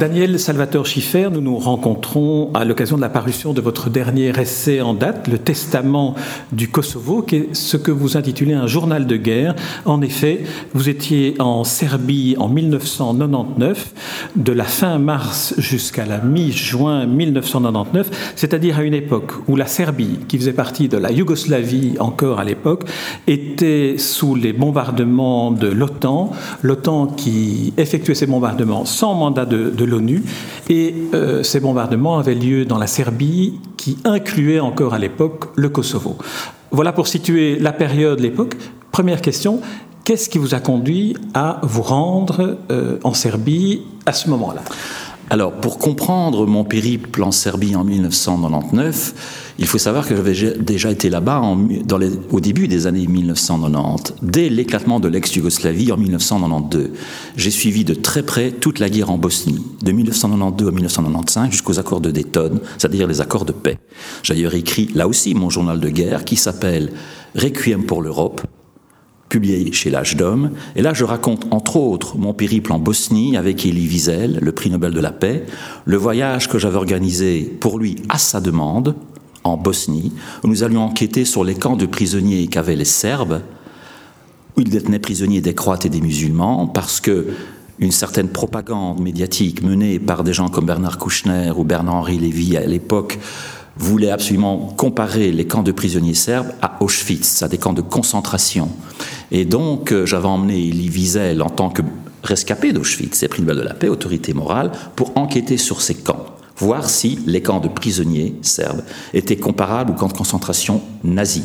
Daniel Salvatore Schiffer, nous nous rencontrons à l'occasion de la parution de votre dernier essai en date, Le Testament du Kosovo, qui est ce que vous intitulez un journal de guerre. En effet, vous étiez en Serbie en 1999, de la fin mars jusqu'à la mi-juin 1999, c'est-à-dire à une époque où la Serbie, qui faisait partie de la Yougoslavie encore à l'époque, était sous les bombardements de l'OTAN, l'OTAN qui effectuait ces bombardements sans mandat de, l'ONU. Et euh, ces bombardements avaient lieu dans la Serbie, qui incluait encore à l'époque le Kosovo. Voilà pour situer la période, l'époque. Première question, qu'est-ce qui vous a conduit à vous rendre euh, en Serbie à ce moment-là? Alors, pour comprendre mon périple en Serbie en 1999, il faut savoir que j'avais déjà été là-bas au début des années 1990, dès l'éclatement de l'ex-Yougoslavie en 1992. J'ai suivi de très près toute la guerre en Bosnie, de 1992 à 1995 jusqu'aux accords de Dayton, c'est-à-dire les accords de paix. J'ai d'ailleurs écrit là aussi mon journal de guerre qui s'appelle Requiem pour l'Europe, publié chez l'âge d'homme. Et là, je raconte entre autres mon périple en Bosnie avec Elie Wiesel, le prix Nobel de la paix, le voyage que j'avais organisé pour lui à sa demande en Bosnie, où nous allions enquêter sur les camps de prisonniers qu'avaient les Serbes, où ils détenaient prisonniers des Croates et des musulmans, parce que une certaine propagande médiatique menée par des gens comme Bernard Kouchner ou Bernard-Henri Lévy à l'époque voulait absolument comparer les camps de prisonniers serbes à Auschwitz, à des camps de concentration. Et donc, euh, j'avais emmené Elie Wiesel en tant que rescapé d'Auschwitz, et prix Nobel de la paix, autorité morale, pour enquêter sur ces camps, voir si les camps de prisonniers serbes étaient comparables aux camps de concentration nazis.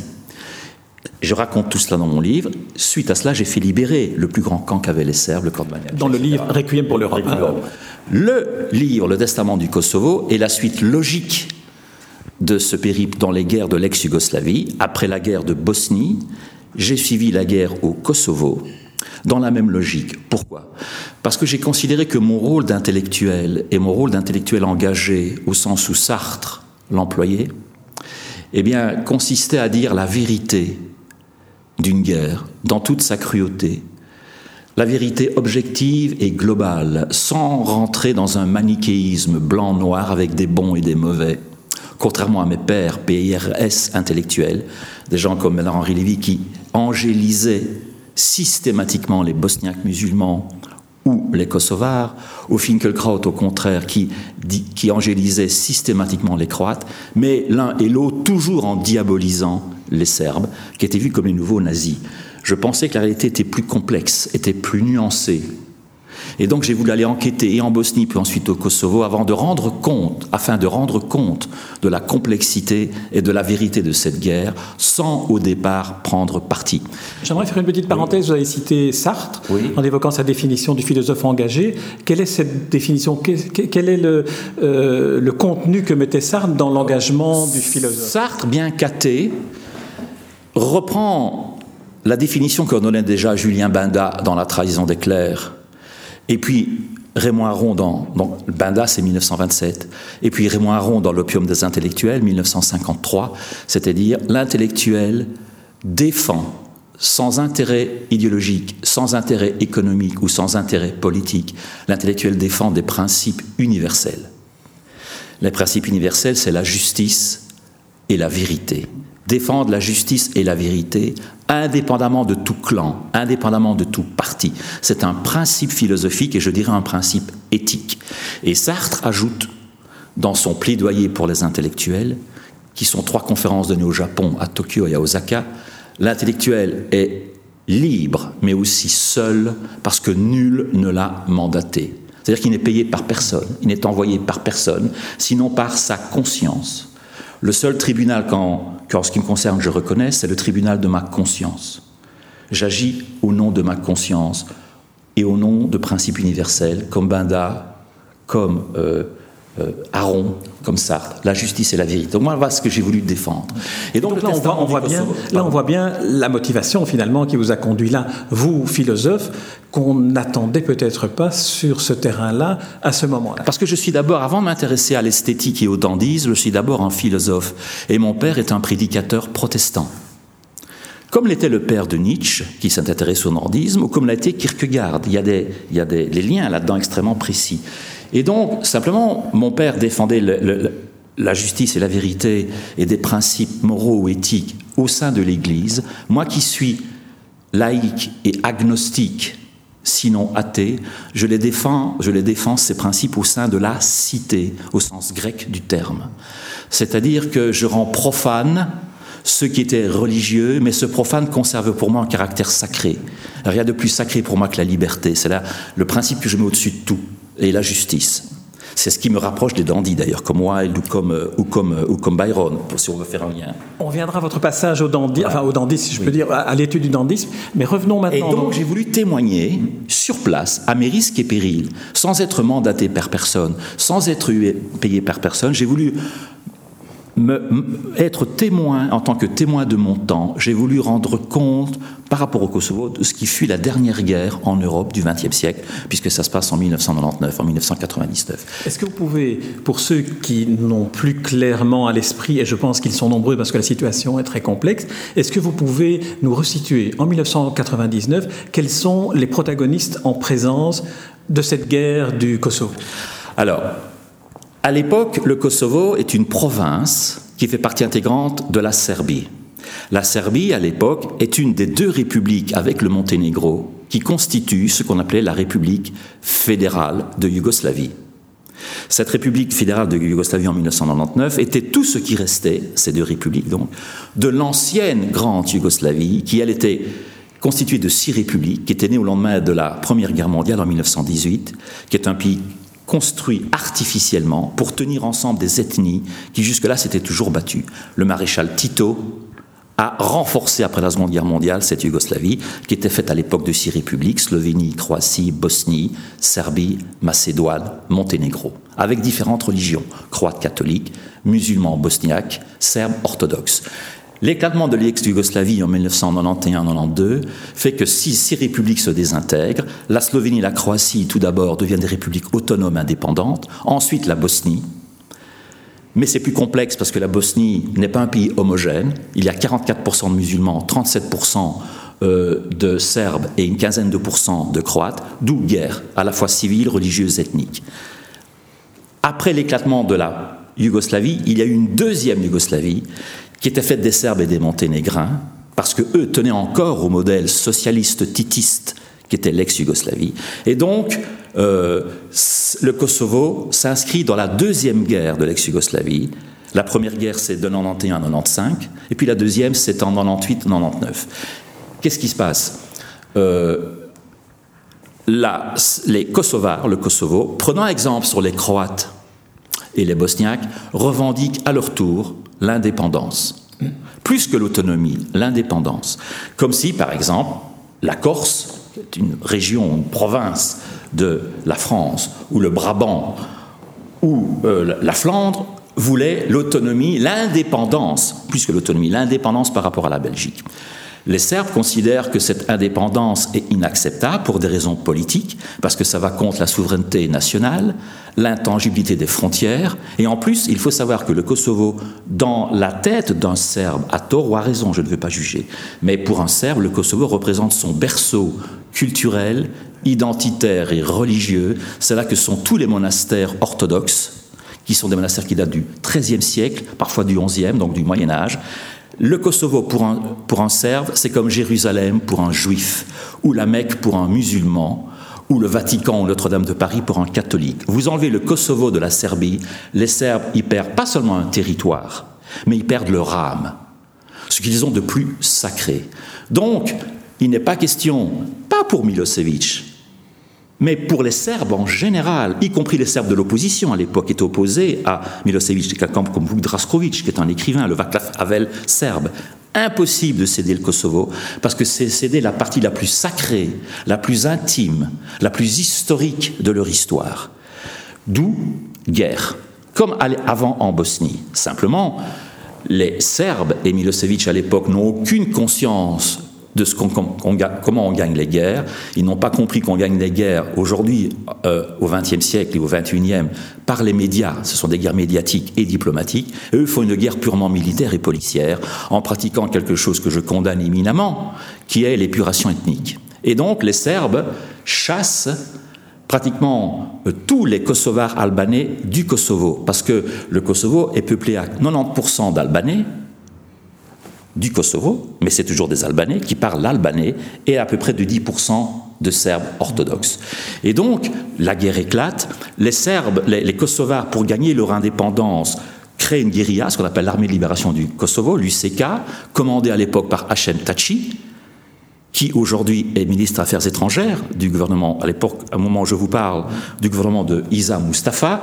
Je raconte tout cela dans mon livre. Suite à cela, j'ai fait libérer le plus grand camp qu'avaient les Serbes, le camp de Banja. Dans le livre Requiem pour l'Europe. Le livre, Le Testament du Kosovo, est la suite logique de ce périple dans les guerres de l'ex-Yougoslavie. Après la guerre de Bosnie, j'ai suivi la guerre au Kosovo dans la même logique. Pourquoi? Parce que j'ai considéré que mon rôle d'intellectuel et mon rôle d'intellectuel engagé, au sens où Sartre l'employait, eh consistait à dire la vérité d'une guerre dans toute sa cruauté, la vérité objective et globale, sans rentrer dans un manichéisme blanc-noir avec des bons et des mauvais, contrairement à mes pères PIRS intellectuels, des gens comme Henri Lévy qui angélisaient systématiquement les Bosniaques musulmans ou les Kosovars, ou Finkelkraut au contraire qui, qui angélisait systématiquement les Croates, mais l'un et l'autre toujours en diabolisant les Serbes, qui étaient vus comme les nouveaux nazis. Je pensais que la réalité était plus complexe, était plus nuancée, et donc j'ai voulu aller enquêter et en Bosnie puis ensuite au Kosovo avant de rendre compte, afin de rendre compte de la complexité et de la vérité de cette guerre, sans au départ prendre parti. J'aimerais faire une petite parenthèse. Vous avez cité Sartre en évoquant sa définition du philosophe engagé. Quelle est cette définition? Quel est le, euh, le contenu que mettait Sartre dans l'engagement du philosophe? Sartre, bien caté, reprend la définition qu'en donnait déjà Julien Binda dans La trahison des clercs et puis Raymond Aron dans, dans c'est 1927. Et puis Raymond Aron dans L'opium des intellectuels, 1953. C'est-à-dire l'intellectuel défend sans intérêt idéologique, sans intérêt économique ou sans intérêt politique, l'intellectuel défend des principes universels. Les principes universels, c'est la justice et la vérité défendre la justice et la vérité indépendamment de tout clan, indépendamment de tout parti. C'est un principe philosophique et je dirais un principe éthique. Et Sartre ajoute dans son plaidoyer pour les intellectuels, qui sont trois conférences données au Japon, à Tokyo et à Osaka, l'intellectuel est libre, mais aussi seul, parce que nul ne l'a mandaté. C'est-à-dire qu'il n'est payé par personne, il n'est envoyé par personne, sinon par sa conscience. Le seul tribunal qu'en ce qui me concerne je reconnais, c'est le tribunal de ma conscience. J'agis au nom de ma conscience et au nom de principes universels comme Banda, comme euh, euh, Aron, comme Sartre, la justice et la vérité. Donc moi, voilà ce que j'ai voulu défendre. Et donc, là, on voit, bien, là, on voit bien la motivation finalement qui vous a conduit là, vous, philosophe, qu'on n'attendait peut-être pas sur ce terrain-là à ce moment-là. Parce que je suis d'abord, avant de m'intéresser à l'esthétique et au dandisme, je suis d'abord un philosophe. Et mon père est un prédicateur protestant comme l'était le père de Nietzsche, qui s'intéresse au nordisme, ou comme l'a été Kierkegaard. Il y a des, il y a des liens là-dedans extrêmement précis. Et donc, simplement, mon père défendait la justice et la vérité et des principes moraux ou éthiques au sein de l'Église. Moi qui suis laïque et agnostique, sinon athée, je les défends, je les défends ces principes au sein de la cité, au sens grec du terme. C'est-à-dire que je rends profane ce qui était religieux, mais ce profane conserve pour moi un caractère sacré. Rien de plus sacré pour moi que la liberté. C'est là le principe que je mets au-dessus de tout, et la justice. C'est ce qui me rapproche des dandys d'ailleurs, comme Wilde ou comme, euh, ou comme, euh, ou comme Byron, si on veut faire un lien. On viendra à votre passage au dandy, enfin au dandy si je peux dire, à, l'étude du dandysme, mais revenons maintenant. Et donc j'ai voulu témoigner sur place, à mes risques et périls, sans être mandaté par personne, sans être payé par personne. J'ai voulu être témoin, en tant que témoin de mon temps, j'ai voulu rendre compte par rapport au Kosovo de ce qui fut la dernière guerre en Europe du XXe siècle, puisque ça se passe en 1999, en 1999. Est-ce que vous pouvez, pour ceux qui n'ont plus clairement à l'esprit, et je pense qu'ils sont nombreux parce que la situation est très complexe, est-ce que vous pouvez nous resituer en 1999 quels sont les protagonistes en présence de cette guerre du Kosovo? Alors, à l'époque, le Kosovo est une province qui fait partie intégrante de la Serbie. La Serbie, à l'époque, est une des deux républiques avec le Monténégro qui constituent ce qu'on appelait la République fédérale de Yougoslavie. Cette République fédérale de Yougoslavie en 1999 était tout ce qui restait, ces deux républiques donc, de l'ancienne grande Yougoslavie qui, elle, était constituée de six républiques, qui étaient nées au lendemain de la Première Guerre mondiale en 1918, qui est un pays construit artificiellement pour tenir ensemble des ethnies qui jusque-là s'étaient toujours battues. Le maréchal Tito a renforcé après la Seconde Guerre mondiale cette Yougoslavie qui était faite à l'époque de six républiques, Slovénie, Croatie, Bosnie, Serbie, Macédoine, Monténégro, avec différentes religions, croates catholiques, musulmans bosniaques, serbes orthodoxes. L'éclatement de l'ex-Yougoslavie en 1991-92 fait que si six républiques se désintègrent, la Slovénie et la Croatie tout d'abord deviennent des républiques autonomes indépendantes, ensuite la Bosnie, mais c'est plus complexe parce que la Bosnie n'est pas un pays homogène. Il y a 44% de musulmans, 37% euh, de Serbes et une quinzaine de pourcents de Croates, d'où guerre, à la fois civile, religieuse, ethnique. Après l'éclatement de la Yougoslavie, il y a eu une deuxième Yougoslavie qui était faite des Serbes et des Monténégrins, parce que eux tenaient encore au modèle socialiste titiste qui était l'ex-Yougoslavie. Et donc, euh, le Kosovo s'inscrit dans la deuxième guerre de l'ex-Yougoslavie. La première guerre, c'est de 91 à 95, et puis la deuxième, c'est en 98-99. Qu'est-ce qui se passe? Euh, Les Kosovars, le Kosovo, prenant exemple sur les Croates et les Bosniaques, revendiquent à leur tour l'indépendance. Plus que l'autonomie, l'indépendance. Comme si, par exemple, la Corse, est une région, une province de la France, ou le Brabant, ou euh, la Flandre, voulait l'autonomie, l'indépendance, plus que l'autonomie, l'indépendance par rapport à la Belgique. Les Serbes considèrent que cette indépendance est inacceptable pour des raisons politiques, parce que ça va contre la souveraineté nationale, l'intangibilité des frontières, et en plus, il faut savoir que le Kosovo, dans la tête d'un Serbe, a tort ou a raison, je ne veux pas juger, mais pour un Serbe, le Kosovo représente son berceau culturel, identitaire et religieux. C'est là que sont tous les monastères orthodoxes, qui sont des monastères qui datent du XIIIe siècle, parfois du XIe, donc du Moyen Âge, le Kosovo pour un, pour un Serbe, c'est comme Jérusalem pour un juif, ou la Mecque pour un musulman, ou le Vatican ou Notre-Dame de Paris pour un catholique. Vous enlevez le Kosovo de la Serbie, les Serbes y perdent pas seulement un territoire, mais ils perdent leur âme, ce qu'ils ont de plus sacré. Donc, il n'est pas question, pas pour Milosevic, mais pour les Serbes en général, y compris les Serbes de l'opposition à l'époque, étaient opposés à Milosevic, quelqu'un comme Vuk Draskovic, qui est un écrivain, le Václav Havel serbe. Impossible de céder le Kosovo, parce que c'est céder la partie la plus sacrée, la plus intime, la plus historique de leur histoire. D'où guerre, comme avant en Bosnie. Simplement, les Serbes et Milosevic à l'époque n'ont aucune conscience de comment on gagne les guerres. Ils n'ont pas compris qu'on gagne les guerres aujourd'hui, euh, au XXe siècle et au XXIe, par les médias. Ce sont des guerres médiatiques et diplomatiques. Et eux font une guerre purement militaire et policière, en pratiquant quelque chose que je condamne éminemment, qui est l'épuration ethnique. Et donc les Serbes chassent pratiquement euh, tous les Kosovars albanais du Kosovo, parce que le Kosovo est peuplé à 90% d'Albanais, du Kosovo, mais c'est toujours des Albanais qui parlent l'albanais et à peu près de 10% de Serbes orthodoxes. Et donc, la guerre éclate. Les Serbes, les, Kosovars, pour gagner leur indépendance, créent une guérilla, ce qu'on appelle l'armée de libération du Kosovo, l'UCK, commandée à l'époque par Hachem Tachi, qui aujourd'hui est ministre des Affaires étrangères du gouvernement, à l'époque, au moment où je vous parle, du gouvernement de Isa Mustafa,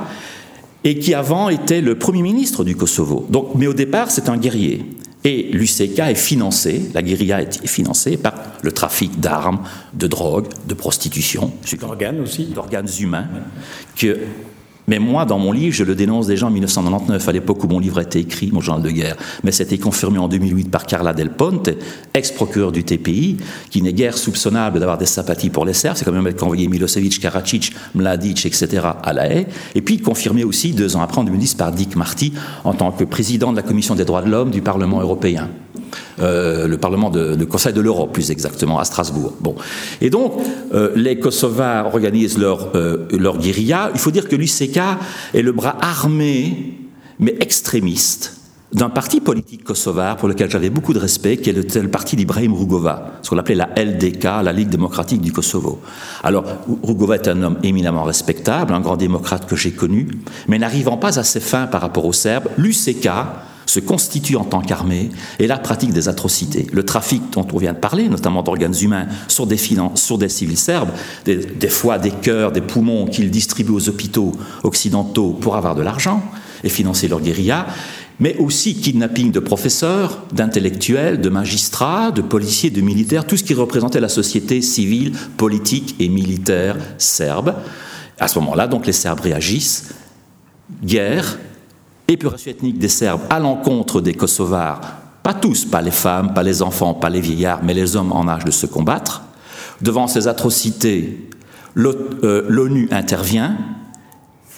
et qui avant était le premier ministre du Kosovo. Donc, mais au départ, c'est un guerrier. Et l'UCK est financé, la guérilla est financée par le trafic d'armes, de drogue, de prostitution. D'organes aussi. D'organes humains. Que mais moi, dans mon livre, je le dénonce déjà en 1999, à l'époque où mon livre a été écrit, mon journal de guerre. Mais c'était confirmé en 2008 par Carla Del Ponte, ex-procureur du TPI, qui n'est guère soupçonnable d'avoir des sympathies pour les Serbes. C'est quand même elle qui a envoyé Milosevic, Karadzic, Mladic, etc. à La Haye. Et puis confirmé aussi, deux ans après, en 2010, par Dick Marty, en tant que président de la Commission des droits de l'homme du Parlement européen. Euh, le Parlement de, Conseil de l'Europe, plus exactement, à Strasbourg. Bon. Et donc, euh, les Kosovars organisent leur, euh, leur guérilla. Il faut dire que l'UCK est le bras armé, mais extrémiste, d'un parti politique kosovar pour lequel j'avais beaucoup de respect, qui est le, parti d'Ibrahim Rugova, ce qu'on appelait la LDK, la Ligue démocratique du Kosovo. Alors, Rugova est un homme éminemment respectable, un grand démocrate que j'ai connu, mais n'arrivant pas à ses fins par rapport aux Serbes, l'UCK se constitue en tant qu'armée et la pratique des atrocités. Le trafic dont on vient de parler, notamment d'organes humains, sur des, civils serbes, des, des foies, des cœurs, des poumons qu'ils distribuent aux hôpitaux occidentaux pour avoir de l'argent et financer leur guérilla, mais aussi kidnapping de professeurs, d'intellectuels, de magistrats, de policiers, de militaires, tout ce qui représentait la société civile, politique et militaire serbe. À ce moment-là, donc, les Serbes réagissent. Guerre, épuration ethnique des Serbes à l'encontre des Kosovars, pas tous, pas les femmes, pas les enfants, pas les vieillards, mais les hommes en âge de se combattre. Devant ces atrocités, euh, l'ONU intervient.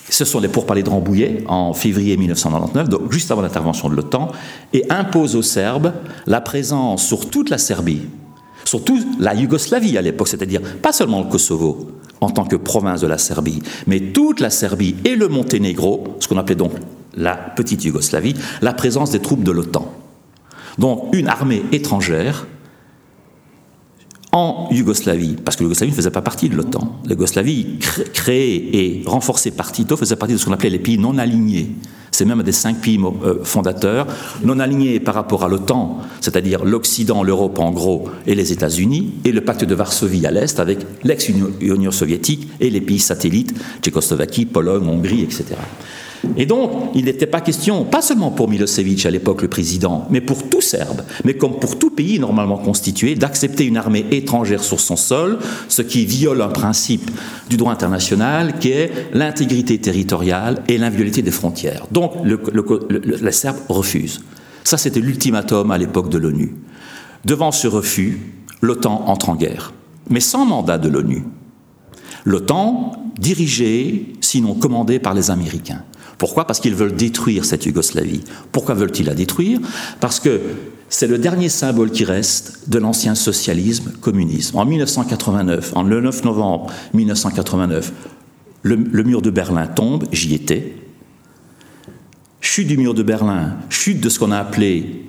Ce sont les pourparlers de Rambouillet en février 1999, donc juste avant l'intervention de l'OTAN, et impose aux Serbes la présence sur toute la Serbie, sur toute la Yougoslavie à l'époque, c'est-à-dire pas seulement le Kosovo en tant que province de la Serbie, mais toute la Serbie et le Monténégro, ce qu'on appelait donc la petite Yougoslavie, la présence des troupes de l'OTAN. Donc une armée étrangère en Yougoslavie, parce que l'Yougoslavie ne faisait pas partie de l'OTAN. La Yougoslavie, créée et renforcée par Tito, faisait partie de ce qu'on appelait les pays non alignés. C'est même des cinq pays euh, fondateurs, non alignés par rapport à l'OTAN, c'est-à-dire l'Occident, l'Europe en gros, et les États-Unis, et le pacte de Varsovie à l'Est avec l'ex-Union soviétique et les pays satellites, Tchécoslovaquie, Pologne, Hongrie, etc. Et donc, il n'était pas question, pas seulement pour Milosevic à l'époque, le président, mais pour tout Serbe, mais comme pour tout pays normalement constitué, d'accepter une armée étrangère sur son sol, ce qui viole un principe du droit international qui est l'intégrité territoriale et l'inviolabilité des frontières. Donc, le, les Serbes refusent. Ça, c'était l'ultimatum à l'époque de l'ONU. Devant ce refus, l'OTAN entre en guerre, mais sans mandat de l'ONU. L'OTAN dirigée, sinon commandée par les Américains. Pourquoi? Parce qu'ils veulent détruire cette Yougoslavie. Pourquoi veulent-ils la détruire? Parce que c'est le dernier symbole qui reste de l'ancien socialisme communisme. En 1989, en le 9 novembre 1989, le, le mur de Berlin tombe, j'y étais. Chute du mur de Berlin, chute de ce qu'on a appelé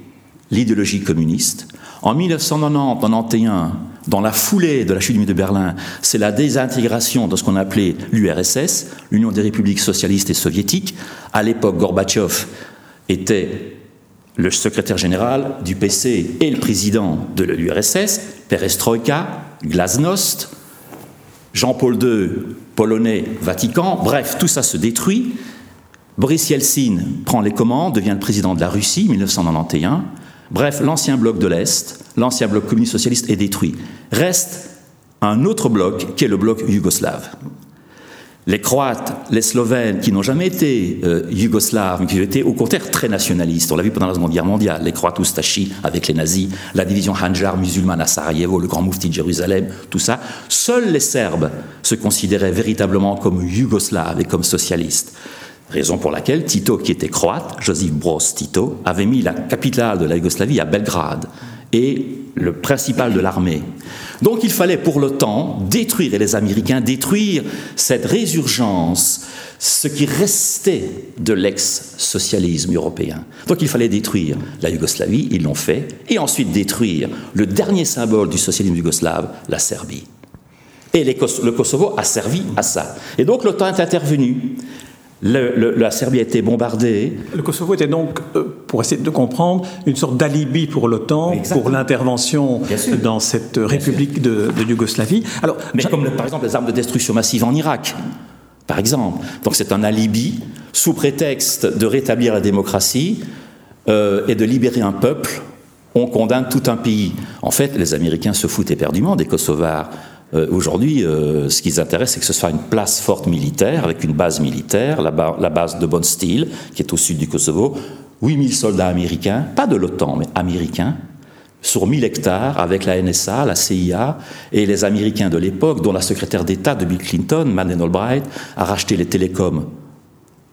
l'idéologie communiste. En 1990-91, dans la foulée de la chute du mur de Berlin, c'est la désintégration de ce qu'on appelait l'URSS, l'Union des républiques socialistes et soviétiques. À l'époque, Gorbatchev était le secrétaire général du PC et le président de l'URSS, Perestroïka, Glasnost, Jean-Paul II, polonais, Vatican, bref, tout ça se détruit. Boris Yeltsin prend les commandes, devient le président de la Russie, 1991. Bref, l'ancien bloc de l'Est, l'ancien bloc communiste socialiste est détruit. Reste un autre bloc qui est le bloc yougoslave. les Croates, les Slovènes, qui n'ont jamais été euh, yougoslaves, mais qui ont été au contraire très nationalistes. On l'a vu pendant la Seconde Guerre mondiale, les Croates Ustashi avec les nazis, la division Handjar musulmane à Sarajevo, le grand moufti de Jérusalem, tout ça. Seuls les Serbes se considéraient véritablement comme yougoslaves et comme socialistes. Raison pour laquelle Tito, qui était croate, Josip Broz Tito, avait mis la capitale de la Yougoslavie à Belgrade et le principal de l'armée. Donc il fallait pour l'OTAN détruire, et les Américains détruire cette résurgence, ce qui restait de l'ex-socialisme européen. Donc il fallait détruire la Yougoslavie, ils l'ont fait, et ensuite détruire le dernier symbole du socialisme yougoslave, la Serbie. Et le Kosovo a servi à ça. Et donc l'OTAN est intervenu la Serbie a été bombardée. Le Kosovo était donc, euh, pour essayer de comprendre, une sorte d'alibi pour l'OTAN, pour l'intervention dans cette république de, Yougoslavie. Alors, Mais comme par exemple les armes de destruction massive en Irak, par exemple. Donc c'est un alibi sous prétexte de rétablir la démocratie euh, et de libérer un peuple. On condamne tout un pays. En fait, les Américains se foutent éperdument des Kosovars. Euh, aujourd'hui, euh, ce qui les intéresse, c'est que ce soit une place forte militaire, avec une base militaire, la, base de Bonstil, qui est au sud du Kosovo, 8000 soldats américains, pas de l'OTAN, mais américains, sur 1000 hectares, avec la NSA, la CIA et les Américains de l'époque, dont la secrétaire d'État de Bill Clinton, Madeleine Albright, a racheté les télécoms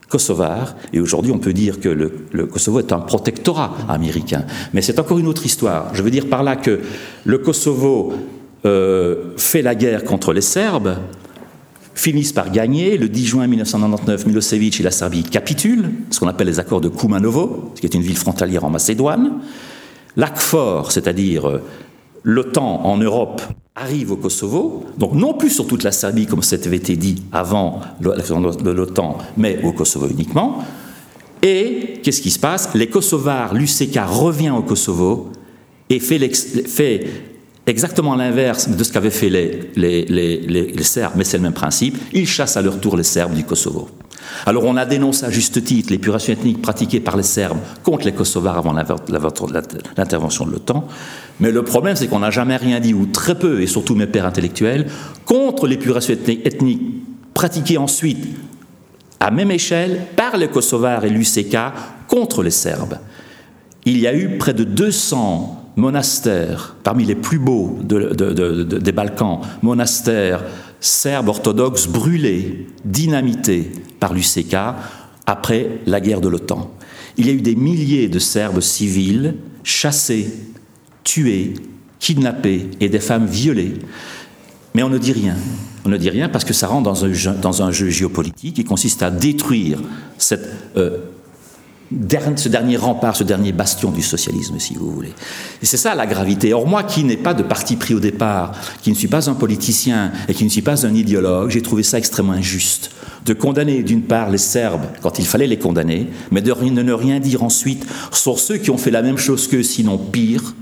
kosovars. Et aujourd'hui, on peut dire que le, Kosovo est un protectorat américain. Mais c'est encore une autre histoire. Je veux dire par là que le Kosovo fait la guerre contre les Serbes, finissent par gagner. Le 10 juin 1999, Milosevic et la Serbie capitulent, ce qu'on appelle les accords de Kumanovo, qui est une ville frontalière en Macédoine. L'ACFOR, c'est-à-dire euh, l'OTAN en Europe, arrive au Kosovo, donc non plus sur toute la Serbie comme avait été dit avant de l'OTAN, mais au Kosovo uniquement. Et qu'est-ce qui se passe? Les Kosovars, l'UCK revient au Kosovo et fait exactement l'inverse de ce qu'avaient fait les, les, Serbes, mais c'est le même principe. Ils chassent à leur tour les Serbes du Kosovo. Alors on a dénoncé à juste titre l'épuration ethnique pratiquée par les Serbes contre les Kosovars avant l'intervention de l'OTAN, mais le problème c'est qu'on n'a jamais rien dit, ou très peu, et surtout mes pères intellectuels, contre l'épuration ethnique pratiquée ensuite à même échelle par les Kosovars et l'UCK contre les Serbes. Il y a eu près de 200 monastères, parmi les plus beaux des Balkans, monastères serbes orthodoxes brûlés, dynamités par l'UCK après la guerre de l'OTAN. Il y a eu des milliers de Serbes civils chassés, tués, kidnappés et des femmes violées. Mais on ne dit rien. On ne dit rien parce que ça rentre dans un jeu, géopolitique qui consiste à détruire cette euh, ce dernier rempart, ce dernier bastion du socialisme, si vous voulez. Et c'est ça la gravité. Or, moi qui n'ai pas de parti pris au départ, qui ne suis pas un politicien et qui ne suis pas un idéologue, j'ai trouvé ça extrêmement injuste de condamner d'une part les Serbes quand il fallait les condamner, mais de ne rien dire ensuite sur ceux qui ont fait la même chose qu'eux, sinon pire,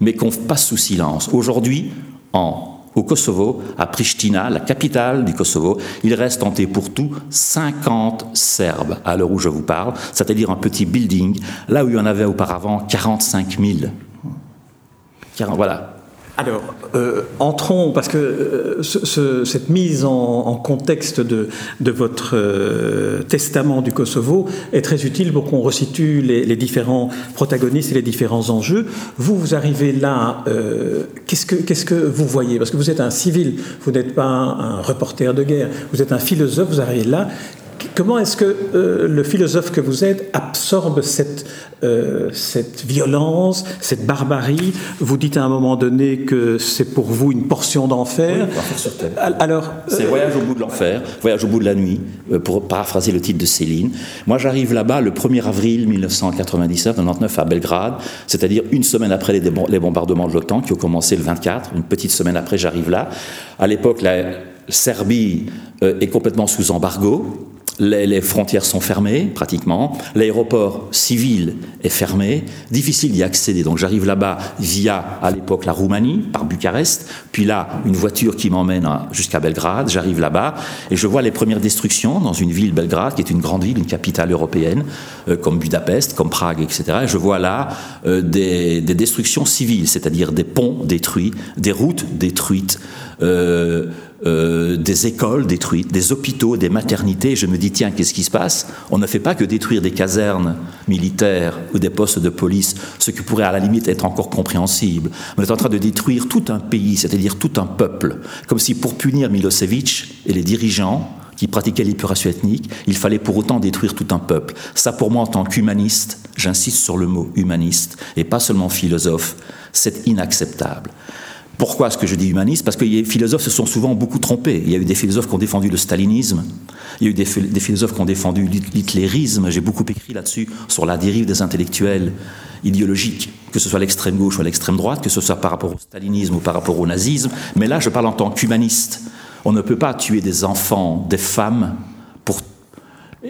mais qu'on passe sous silence. Aujourd'hui, en au Kosovo, à Pristina, la capitale du Kosovo, il reste en pour tout 50 Serbes à l'heure où je vous parle, c'est-à-dire un petit building, là où il y en avait auparavant 45 000. Voilà, alors, euh, entrons, parce que euh, cette mise en, contexte de, votre euh, testament du Kosovo est très utile pour qu'on resitue les, différents protagonistes et les différents enjeux. Vous, vous arrivez là, qu'est-ce que, qu'est-ce que vous voyez? Parce que vous êtes un civil, vous n'êtes pas un reporter de guerre, vous êtes un philosophe, vous arrivez là. Comment est-ce que euh, le philosophe que vous êtes absorbe cette, euh, cette violence, cette barbarie? Vous dites à un moment donné que c'est pour vous une portion d'enfer. Oui, Alors, c'est euh, Voyage au bout de l'enfer, Voyage au bout de la nuit, pour paraphraser le titre de Céline. Moi, j'arrive là-bas le 1er avril 1997, 99 à Belgrade, c'est-à-dire une semaine après les, les bombardements de l'OTAN qui ont commencé le 24. Une petite semaine après, j'arrive là. À l'époque, la Serbie est complètement sous embargo les, frontières sont fermées pratiquement, l'aéroport civil est fermé, difficile d'y accéder. Donc j'arrive là-bas via, à l'époque, la Roumanie, par Bucarest, puis là, une voiture qui m'emmène jusqu'à Belgrade, j'arrive là-bas et je vois les premières destructions dans une ville, Belgrade, qui est une grande ville, une capitale européenne, euh, comme Budapest, comme Prague, etc. Et je vois là euh, des, destructions civiles, c'est-à-dire des ponts détruits, des routes détruites, euh, euh, des écoles détruites, des hôpitaux, des maternités. Je me dis, tiens, qu'est-ce qui se passe? On ne fait pas que détruire des casernes militaires ou des postes de police, ce qui pourrait à la limite être encore compréhensible. On est en train de détruire tout un pays, c'est-à-dire tout un peuple, comme si pour punir Milosevic et les dirigeants, qui pratiquaient l'épuration ethnique, il fallait pour autant détruire tout un peuple. Ça, pour moi, en tant qu'humaniste, j'insiste sur le mot humaniste, et pas seulement philosophe, c'est inacceptable. Pourquoi est-ce que je dis humaniste? Parce que les philosophes se sont souvent beaucoup trompés. Il y a eu des philosophes qui ont défendu le stalinisme, il y a eu des, philosophes qui ont défendu l'hitlérisme. J'ai beaucoup écrit là-dessus sur la dérive des intellectuels idéologiques, que ce soit l'extrême gauche ou l'extrême droite, que ce soit par rapport au stalinisme ou par rapport au nazisme. Mais là, je parle en tant qu'humaniste. On ne peut pas tuer des enfants, des femmes, pour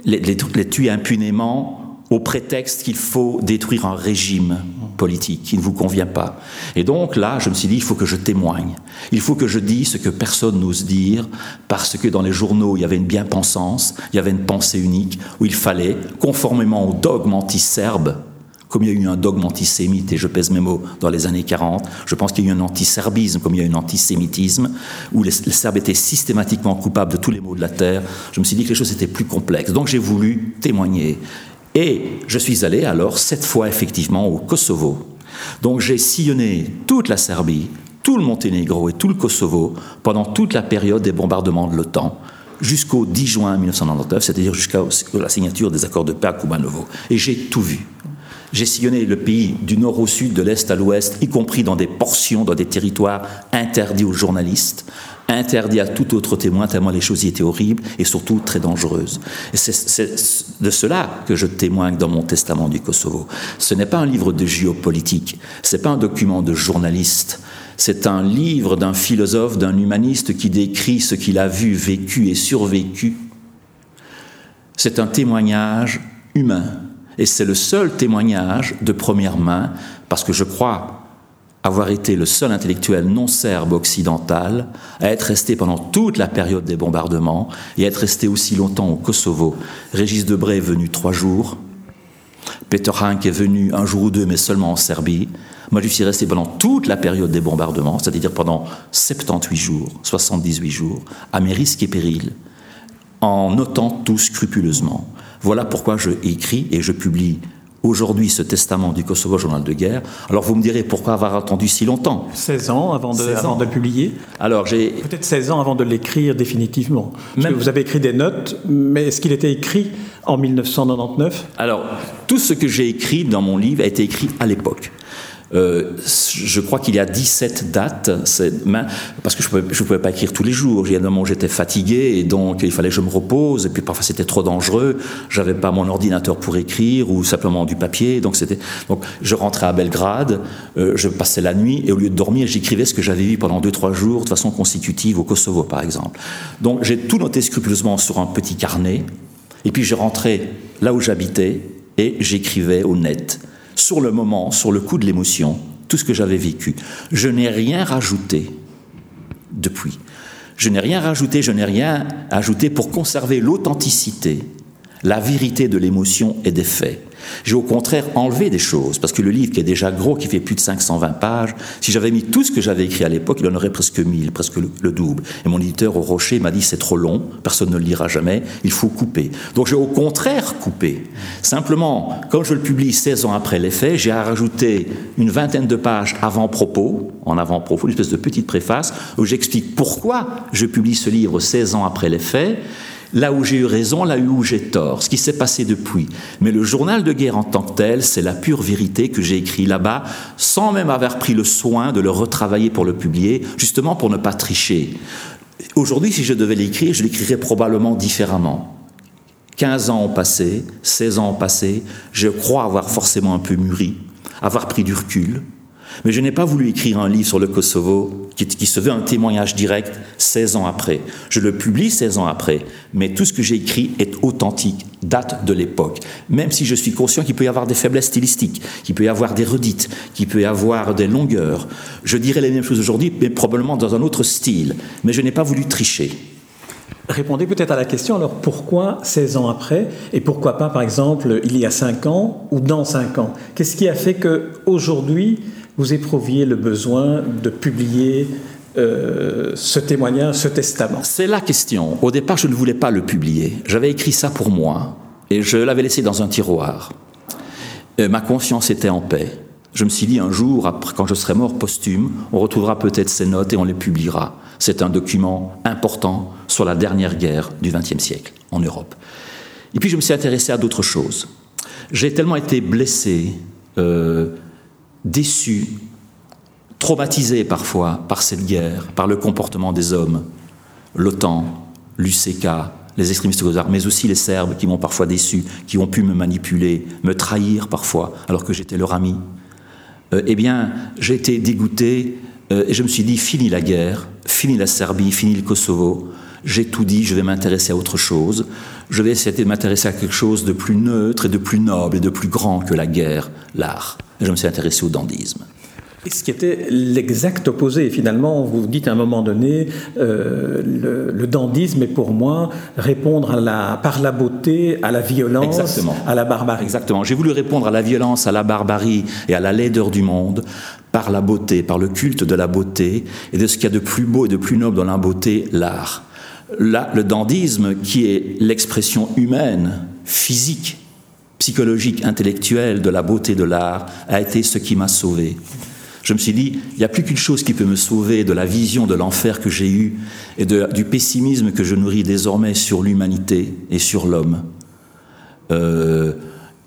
les tuer impunément au prétexte qu'il faut détruire un régime politique qui ne vous convient pas. Et donc là, je me suis dit, il faut que je témoigne. Il faut que je dise ce que personne n'ose dire, parce que dans les journaux, il y avait une bien-pensance, il y avait une pensée unique, où il fallait, conformément au dogme anti-serbe, comme il y a eu un dogme antisémite, et je pèse mes mots, dans les années 40, je pense qu'il y a eu un antiserbisme, comme il y a eu un antisémitisme, où les, les, Serbes étaient systématiquement coupables de tous les maux de la terre. Je me suis dit que les choses étaient plus complexes. Donc j'ai voulu témoigner. Et je suis allé alors, cette fois effectivement, au Kosovo. Donc j'ai sillonné toute la Serbie, tout le Monténégro et tout le Kosovo pendant toute la période des bombardements de l'OTAN, jusqu'au 10 juin 1999, c'est-à-dire jusqu'à la signature des accords de paix à Kumanovo. Et j'ai tout vu. J'ai sillonné le pays du nord au sud, de l'est à l'ouest, y compris dans des portions, dans des territoires interdits aux journalistes, interdits à tout autre témoin, tellement les choses y étaient horribles et surtout très dangereuses. C'est de cela que je témoigne dans mon testament du Kosovo. Ce n'est pas un livre de géopolitique, ce n'est pas un document de journaliste, c'est un livre d'un philosophe, d'un humaniste qui décrit ce qu'il a vu, vécu et survécu. C'est un témoignage humain et c'est le seul témoignage de première main, parce que je crois avoir été le seul intellectuel non serbe occidental à être resté pendant toute la période des bombardements et à être resté aussi longtemps au Kosovo. Régis Debray est venu trois jours, Peter Hank est venu un jour ou deux, mais seulement en Serbie. Moi, je suis resté pendant toute la période des bombardements, c'est-à-dire pendant 78 jours, 78 jours, à mes risques et périls, en notant tout scrupuleusement. Voilà pourquoi je écris et je publie aujourd'hui ce testament du Kosovo Journal de guerre. Alors vous me direz pourquoi avoir attendu si longtemps? 16 ans avant de, avant de publier Alors j'ai peut-être 16 ans avant de l'écrire définitivement. Même... vous avez écrit des notes, mais est-ce qu'il était écrit en 1999 Alors tout ce que j'ai écrit dans mon livre a été écrit à l'époque. Euh, je crois qu'il y a 17 dates, parce que je ne pouvais, pas écrire tous les jours. Il y a un moment où j'étais fatigué et donc il fallait que je me repose. Et puis parfois c'était trop dangereux. J'avais pas mon ordinateur pour écrire ou simplement du papier. Donc je rentrais à Belgrade, euh, je passais la nuit et au lieu de dormir, j'écrivais ce que j'avais vu pendant 2-3 jours de façon consécutive au Kosovo par exemple. Donc j'ai tout noté scrupuleusement sur un petit carnet. Et puis je rentrais là où j'habitais et j'écrivais au net sur le moment, sur le coup de l'émotion, tout ce que j'avais vécu. Je n'ai rien rajouté depuis. Je n'ai rien rajouté, je n'ai rien ajouté pour conserver l'authenticité, la vérité de l'émotion et des faits. J'ai au contraire enlevé des choses, parce que le livre qui est déjà gros, qui fait plus de 520 pages, si j'avais mis tout ce que j'avais écrit à l'époque, il en aurait presque 1000, presque le, double. Et mon éditeur au Rocher m'a dit c'est trop long, personne ne le lira jamais, il faut couper. Donc j'ai au contraire coupé. Simplement, quand je le publie 16 ans après les faits, j'ai rajouté une vingtaine de pages avant-propos, en avant-propos, une espèce de petite préface, où j'explique pourquoi je publie ce livre 16 ans après les faits, là où j'ai eu raison, là où j'ai tort, ce qui s'est passé depuis. Mais le journal de guerre en tant que tel, c'est la pure vérité que j'ai écrit là-bas, sans même avoir pris le soin de le retravailler pour le publier, justement pour ne pas tricher. Aujourd'hui, si je devais l'écrire, je l'écrirais probablement différemment. 15 ans ont passé, 16 ans ont passé, je crois avoir forcément un peu mûri, avoir pris du recul, mais je n'ai pas voulu écrire un livre sur le Kosovo qui, se veut un témoignage direct 16 ans après. Je le publie 16 ans après, mais tout ce que j'ai écrit est authentique, date de l'époque. Même si je suis conscient qu'il peut y avoir des faiblesses stylistiques, qu'il peut y avoir des redites, qu'il peut y avoir des longueurs. Je dirais les mêmes choses aujourd'hui, mais probablement dans un autre style. Mais je n'ai pas voulu tricher. Répondez peut-être à la question, alors pourquoi 16 ans après et pourquoi pas par exemple il y a 5 ans ou dans 5 ans? Qu'est-ce qui a fait que aujourd'hui vous éprouviez le besoin de publier euh, ce témoignage, ce testament C'est la question. Au départ, je ne voulais pas le publier. J'avais écrit ça pour moi et je l'avais laissé dans un tiroir. Euh, ma conscience était en paix. Je me suis dit un jour, après, quand je serai mort posthume, on retrouvera peut-être ces notes et on les publiera. C'est un document important sur la dernière guerre du XXe siècle en Europe. Et puis je me suis intéressé à d'autres choses. J'ai tellement été blessé, euh, déçu, traumatisé parfois par cette guerre, par le comportement des hommes, l'OTAN, l'UCK, les extrémistes armes, mais aussi les Serbes qui m'ont parfois déçu, qui ont pu me manipuler, me trahir parfois, alors que j'étais leur ami. Euh, eh bien, j'ai été dégoûté euh, et je me suis dit, fini la guerre, fini la Serbie, fini le Kosovo, j'ai tout dit, je vais m'intéresser à autre chose, je vais essayer de m'intéresser à quelque chose de plus neutre et de plus noble et de plus grand que la guerre, l'art. Je me suis intéressé au dandisme. Et ce qui était l'exact opposé. Finalement, vous dites à un moment donné, euh, le, dandisme est pour moi répondre à la, par la beauté à la violence, à la barbarie. Exactement. J'ai voulu répondre à la violence, à la barbarie et à la laideur du monde par la beauté, par le culte de la beauté et de ce qu'il y a de plus beau et de plus noble dans la beauté, l'art. le dandisme, qui est l'expression humaine, physique, psychologique, intellectuelle de la beauté de l'art, a été ce qui m'a sauvé. Je me suis dit, il n'y a plus qu'une chose qui peut me sauver de la vision de l'enfer que j'ai eue et du pessimisme que je nourris désormais sur l'humanité et sur l'homme. Euh,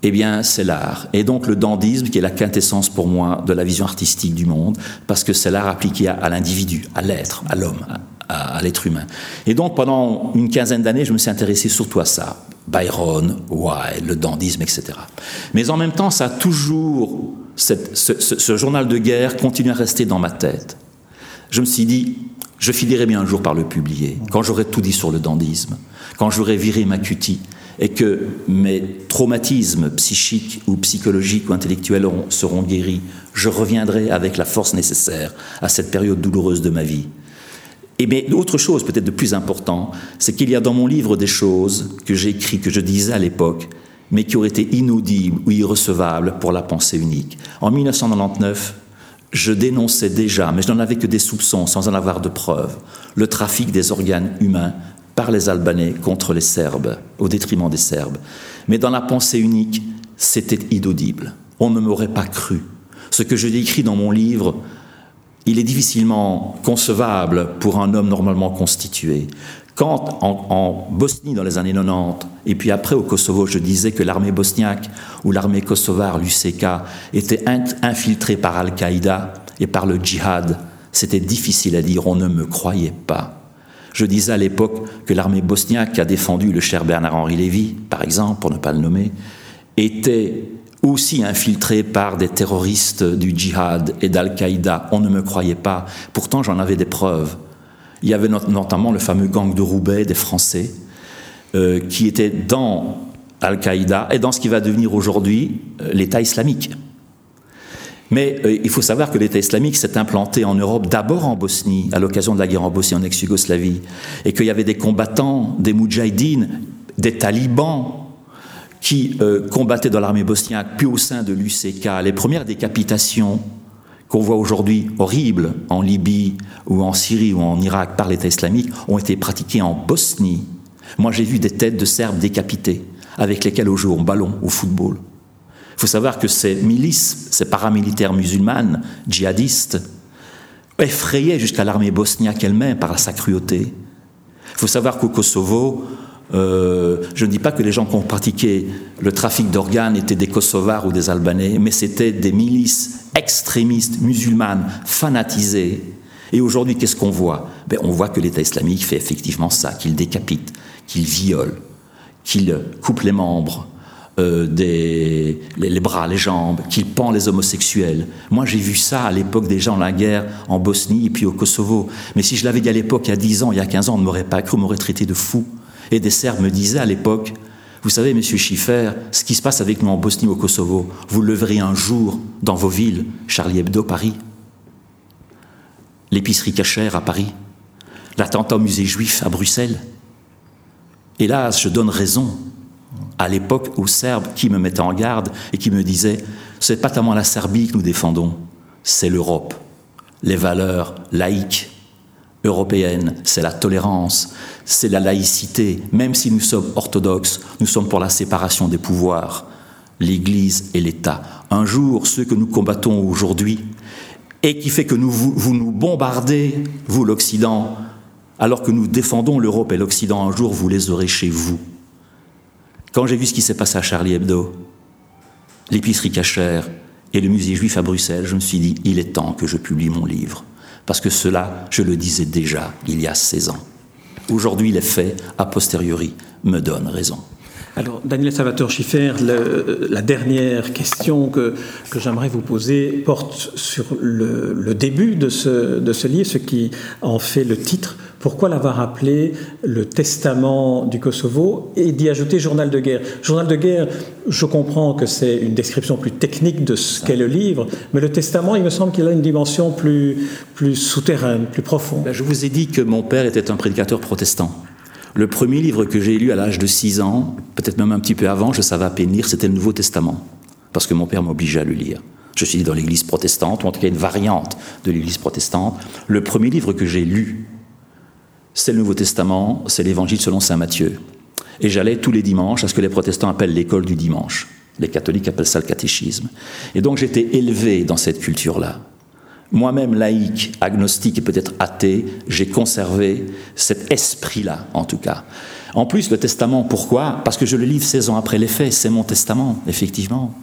eh bien, c'est l'art. Et donc le dandisme, qui est la quintessence pour moi de la vision artistique du monde, parce que c'est l'art appliqué à, l'individu, à l'être, à l'homme, à, l'être humain. Et donc pendant une quinzaine d'années, je me suis intéressé surtout à ça. Byron, Wilde, le dandisme, etc. Mais en même temps, ça a toujours, ce, ce, journal de guerre continue à rester dans ma tête. Je me suis dit, je finirai bien un jour par le publier, quand j'aurai tout dit sur le dandisme, quand j'aurai viré ma cutie, et que mes traumatismes psychiques ou psychologiques ou intellectuels seront guéris, je reviendrai avec la force nécessaire à cette période douloureuse de ma vie. Et bien, autre chose peut-être de plus important, c'est qu'il y a dans mon livre des choses que j'ai écrites, que je disais à l'époque, mais qui auraient été inaudibles ou irrecevables pour la pensée unique. En 1999, je dénonçais déjà, mais je n'en avais que des soupçons sans en avoir de preuves, le trafic des organes humains par les Albanais contre les Serbes, au détriment des Serbes. Mais dans la pensée unique, c'était inaudible. On ne m'aurait pas cru. Ce que je décris dans mon livre, il est difficilement concevable pour un homme normalement constitué. Quand en, Bosnie dans les années 90, et puis après au Kosovo, je disais que l'armée bosniaque ou l'armée kosovare, l'UCK, était infiltrée par Al-Qaïda et par le djihad, c'était difficile à dire, on ne me croyait pas. Je disais à l'époque que l'armée bosniaque a défendu le cher Bernard-Henri Lévy, par exemple, pour ne pas le nommer, était aussi infiltrée par des terroristes du djihad et d'Al-Qaïda. On ne me croyait pas. Pourtant, j'en avais des preuves. Il y avait notamment le fameux gang de Roubaix des Français, euh, qui était dans Al-Qaïda et dans ce qui va devenir aujourd'hui euh, l'État islamique. Mais euh, il faut savoir que l'État islamique s'est implanté en Europe, d'abord en Bosnie, à l'occasion de la guerre en Bosnie, en ex-Yougoslavie, et qu'il y avait des combattants, des moudjahidines, des talibans qui euh, combattaient dans l'armée bosniaque, puis au sein de l'UCK. Les premières décapitations qu'on voit aujourd'hui horribles en Libye ou en Syrie ou en Irak par l'État islamique ont été pratiquées en Bosnie. Moi, j'ai vu des têtes de Serbes décapitées, avec lesquelles on joue au ballon, au football. Il faut savoir que ces milices, ces paramilitaires musulmanes, djihadistes, effrayaient jusqu'à l'armée bosniaque elle-même par sa cruauté. Il faut savoir qu'au Kosovo, euh, je ne dis pas que les gens qui ont pratiqué le trafic d'organes étaient des Kosovars ou des Albanais, mais c'était des milices extrémistes musulmanes fanatisées. Et aujourd'hui, qu'est-ce qu'on voit? Ben, On voit que l'État islamique fait effectivement ça, qu'il décapite, qu'il viole, qu'il coupe les membres, euh, des, les, bras, les jambes, qu'il pend les homosexuels. Moi, j'ai vu ça à l'époque des gens, la guerre en Bosnie et puis au Kosovo. Mais si je l'avais dit à l'époque, il y a 10 ans, il y a 15 ans, on ne m'aurait pas cru, on m'aurait traité de fou. Et des Serbes me disaient à l'époque, vous savez, monsieur Schiffer, ce qui se passe avec nous en Bosnie au Kosovo, vous le verrez un jour dans vos villes, Charlie Hebdo, Paris, l'épicerie cachère à Paris, l'attentat au musée juif à Bruxelles. Hélas, je donne raison à l'époque aux Serbes qui me mettaient en garde et qui me disaient c'est pas tellement la Serbie que nous défendons, c'est l'Europe, les valeurs laïques, européenne, c'est la tolérance, c'est la laïcité. Même si nous sommes orthodoxes, nous sommes pour la séparation des pouvoirs, l'Église et l'État. Un jour, ceux que nous combattons aujourd'hui, et qui fait que vous, vous nous bombardez, vous l'Occident, alors que nous défendons l'Europe et l'Occident, un jour vous les aurez chez vous. Quand j'ai vu ce qui s'est passé à Charlie Hebdo, l'épicerie cachère et le musée juif à Bruxelles, je me suis dit, il est temps que je publie mon livre. Parce que cela, je le disais déjà il y a 16 ans. Aujourd'hui, les faits, a posteriori, me donnent raison. Alors, Daniel Salvatore Schiffer, la dernière question que, que j'aimerais vous poser porte sur le, début de ce, de ce, livre, ce qui en fait le titre. Pourquoi l'avoir appelé le testament du Kosovo et d'y ajouter journal de guerre? Journal de guerre, je comprends que c'est une description plus technique de ce qu'est le livre, mais le testament, il me semble qu'il a une dimension plus, plus souterraine, plus profonde. Ben, je vous ai dit que mon père était un prédicateur protestant. Le premier livre que j'ai lu à l'âge de 6 ans, peut-être même un petit peu avant, je savais à peine lire, c'était le Nouveau Testament, parce que mon père m'obligeait à le lire. Je suis dans l'église protestante, ou en tout cas une variante de l'église protestante. Le premier livre que j'ai lu, c'est le Nouveau Testament, c'est l'Évangile selon Saint Matthieu. Et j'allais tous les dimanches à ce que les protestants appellent l'école du dimanche. Les catholiques appellent ça le catéchisme. Et donc j'étais élevé dans cette culture-là. Moi-même laïque, agnostique et peut-être athée, j'ai conservé cet esprit-là, en tout cas. En plus, le testament, pourquoi? Parce que je le livre 16 ans après les faits, c'est mon testament, effectivement.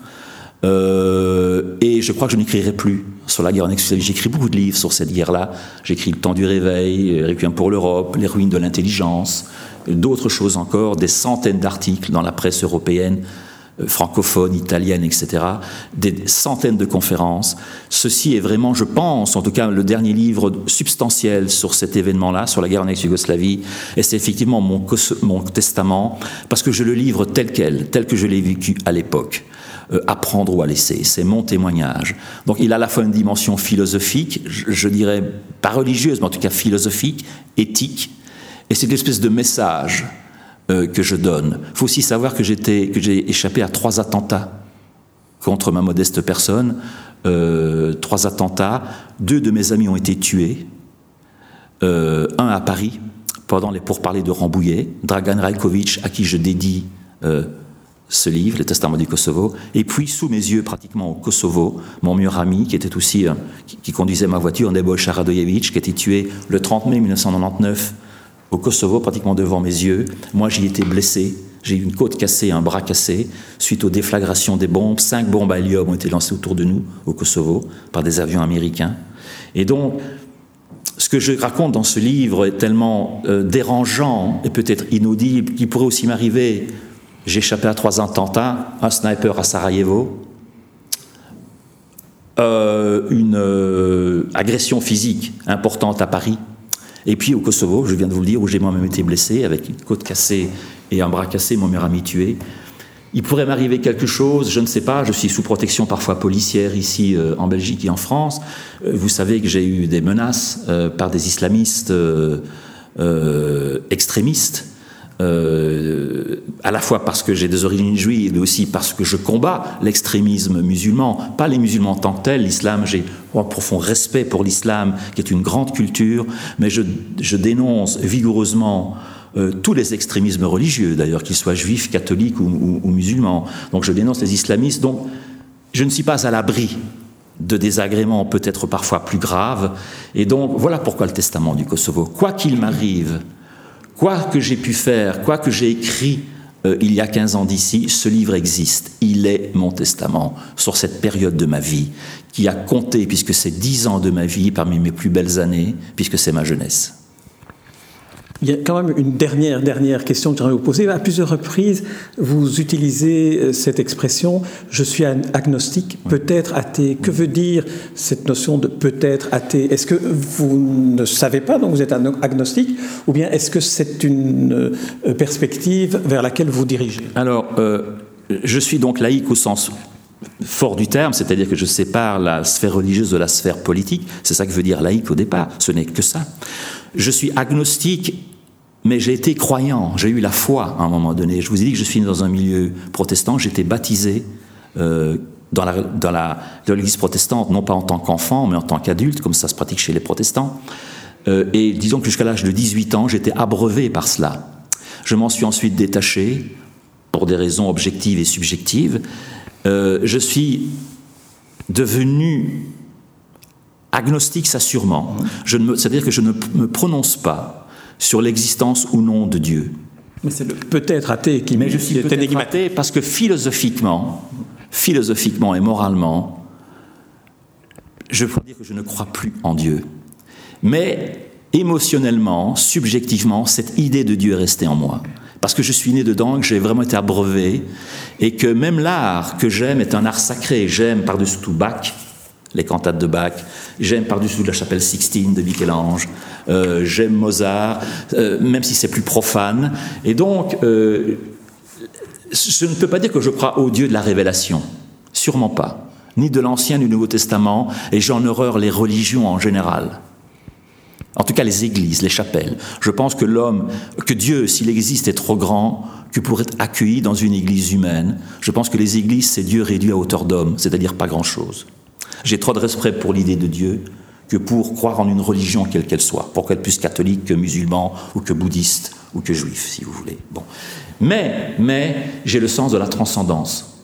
Euh, et je crois que je n'écrirai plus sur la guerre en ex J'écris beaucoup de livres sur cette guerre-là. J'écris Le temps du réveil, Requiem pour l'Europe, Les ruines de l'intelligence, d'autres choses encore, des centaines d'articles dans la presse européenne francophone, italienne, etc., des centaines de conférences. Ceci est vraiment, je pense, en tout cas, le dernier livre substantiel sur cet événement-là, sur la guerre en ex-Yougoslavie, et c'est effectivement mon, testament, parce que je le livre tel quel, tel que je l'ai vécu à l'époque. Euh, apprendre ou à laisser, c'est mon témoignage. Donc il a à la fois une dimension philosophique, je, dirais pas religieuse, mais en tout cas philosophique, éthique, et c'est une espèce de message euh, que je donne. Il faut aussi savoir que j'ai échappé à trois attentats contre ma modeste personne. Euh, trois attentats. Deux de mes amis ont été tués. Un à Paris, pendant les pourparlers de Rambouillet. Dragan Rajkovic, à qui je dédie ce livre, Le Testament du Kosovo. Et puis, sous mes yeux, pratiquement au Kosovo, mon meilleur ami, qui était aussi, qui, conduisait ma voiture, Neboj Sharadojevic, qui a été tué le 30 mai 1999 au Kosovo, pratiquement devant mes yeux. Moi, j'y étais blessé. J'ai eu une côte cassée, un bras cassé, suite aux déflagrations des bombes. Cinq bombes à hélium ont été lancées autour de nous, au Kosovo, par des avions américains. Et donc, ce que je raconte dans ce livre est tellement euh, dérangeant et peut-être inaudible qu'il pourrait aussi m'arriver. J'ai échappé à trois attentats, un sniper à Sarajevo, euh, une euh, agression physique importante à Paris, et puis au Kosovo, je viens de vous le dire, où j'ai moi-même été blessé, avec une côte cassée et un bras cassé, mon meilleur ami tué. Il pourrait m'arriver quelque chose, je ne sais pas, je suis sous protection parfois policière ici euh, en Belgique et en France. Vous savez que j'ai eu des menaces par des islamistes extrémistes à la fois parce que j'ai des origines juives, mais aussi parce que je combats l'extrémisme musulman. Pas les musulmans en tant que tels, l'islam, j'ai un profond respect pour l'islam, qui est une grande culture, mais je, dénonce vigoureusement euh, tous les extrémismes religieux, d'ailleurs, qu'ils soient juifs, catholiques ou, ou, musulmans. Donc je dénonce les islamistes. Donc je ne suis pas à l'abri de désagréments peut-être parfois plus graves. Et donc voilà pourquoi le testament du Kosovo. Quoi qu'il m'arrive, Quoi que j'ai pu faire, quoi que j'ai écrit euh, il y a 15 ans d'ici, ce livre existe. Il est mon testament sur cette période de ma vie qui a compté, puisque c'est 10 ans de ma vie parmi mes plus belles années, puisque c'est ma jeunesse. Il y a quand même une dernière, dernière question que j'aimerais vous poser. À plusieurs reprises, vous utilisez euh, cette expression « je suis agnostique, peut-être athée ». Que veut dire cette notion de « peut-être athée » Est-ce que vous ne savez pas, donc vous êtes agnostique, ou bien est-ce que c'est une euh, perspective vers laquelle vous dirigez? Alors, euh, je suis donc laïque au sens fort du terme, c'est-à-dire que je sépare la sphère religieuse de la sphère politique. C'est ça que veut dire laïque au départ. Ce n'est que ça. Je suis agnostique, mais j'ai été croyant, j'ai eu la foi à un moment donné. Je vous ai dit que je suis dans un milieu protestant, j'étais baptisé euh, dans l'église protestante, non pas en tant qu'enfant, mais en tant qu'adulte, comme ça se pratique chez les protestants. Euh, et disons que jusqu'à l'âge de 18 ans, j'étais abreuvé par cela. Je m'en suis ensuite détaché pour des raisons objectives et subjectives. Euh, je suis devenu agnostique, ça sûrement. C'est-à-dire que je ne me prononce pas sur l'existence ou non de Dieu. Mais c'est le peut-être athée qui Mais je suis peut-être athée parce que philosophiquement, philosophiquement et moralement, je peux dire que je ne crois plus en Dieu. Mais émotionnellement, subjectivement, cette idée de Dieu est restée en moi. Parce que je suis né dedans, que j'ai vraiment été abreuvé, et que même l'art que j'aime est un art sacré. J'aime par-dessus tout Bach, les cantates de Bach, j'aime par-dessus la chapelle Sixtine de Michel-Ange, euh, j'aime Mozart, euh, même si c'est plus profane. Et donc, euh, je ne peux pas dire que je crois au Dieu de la révélation, sûrement pas, ni de l'Ancien ni du Nouveau Testament, et j'en horreur les religions en général. En tout cas, les églises, les chapelles. Je pense que l'homme, que Dieu, s'il existe, est trop grand que pour être accueilli dans une église humaine. Je pense que les églises, c'est Dieu réduit à hauteur d'homme, c'est-à-dire pas grand-chose. J'ai trop de respect pour l'idée de Dieu que pour croire en une religion quelle qu'elle soit, pour qu'elle puisse catholique, que musulman, ou que bouddhiste, ou que juif, si vous voulez. Bon. Mais, mais, j'ai le sens de la transcendance.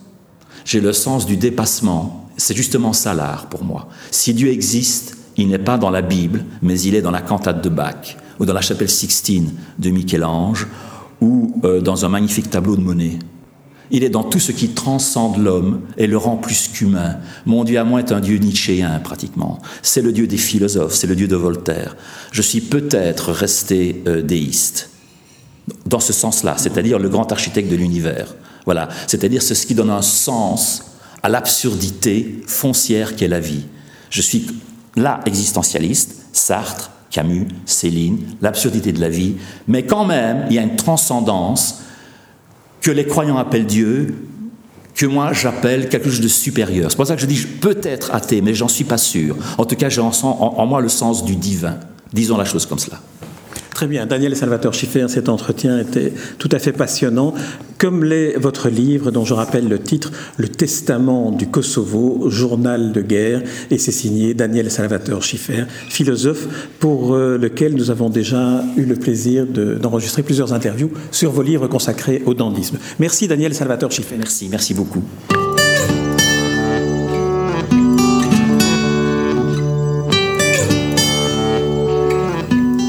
J'ai le sens du dépassement. C'est justement ça l'art pour moi. Si Dieu existe, il n'est pas dans la Bible, mais il est dans la cantate de Bach, ou dans la chapelle Sixtine de Michel-Ange, ou euh, dans un magnifique tableau de Monet. Il est dans tout ce qui transcende l'homme et le rend plus qu'humain. Mon Dieu à moi est un Dieu nietzschéen pratiquement. C'est le Dieu des philosophes, c'est le Dieu de Voltaire. Je suis peut-être resté euh, déiste dans ce sens-là, c'est-à-dire le grand architecte de l'univers. Voilà, c'est-à-dire c'est ce qui donne un sens à l'absurdité foncière qu'est la vie. Je suis là existentialiste, Sartre, Camus, Céline, l'absurdité de la vie, mais quand même, il y a une transcendance que les croyants appellent Dieu, que moi j'appelle quelque chose de supérieur. C'est pour ça que je dis peut-être athée, mais j'en suis pas sûr. En tout cas, j'ai en, en, moi le sens du divin. Disons la chose comme cela. Très bien. Daniel Salvatore Schiffer, cet entretien était tout à fait passionnant, comme l'est votre livre, dont je rappelle le titre, Le Testament du Kosovo, journal de guerre, et c'est signé Daniel Salvatore Schiffer, philosophe, pour euh, lequel nous avons déjà eu le plaisir d'enregistrer plusieurs interviews sur vos livres consacrés au dandisme. Merci Daniel Salvatore Schiffer. Merci, merci beaucoup.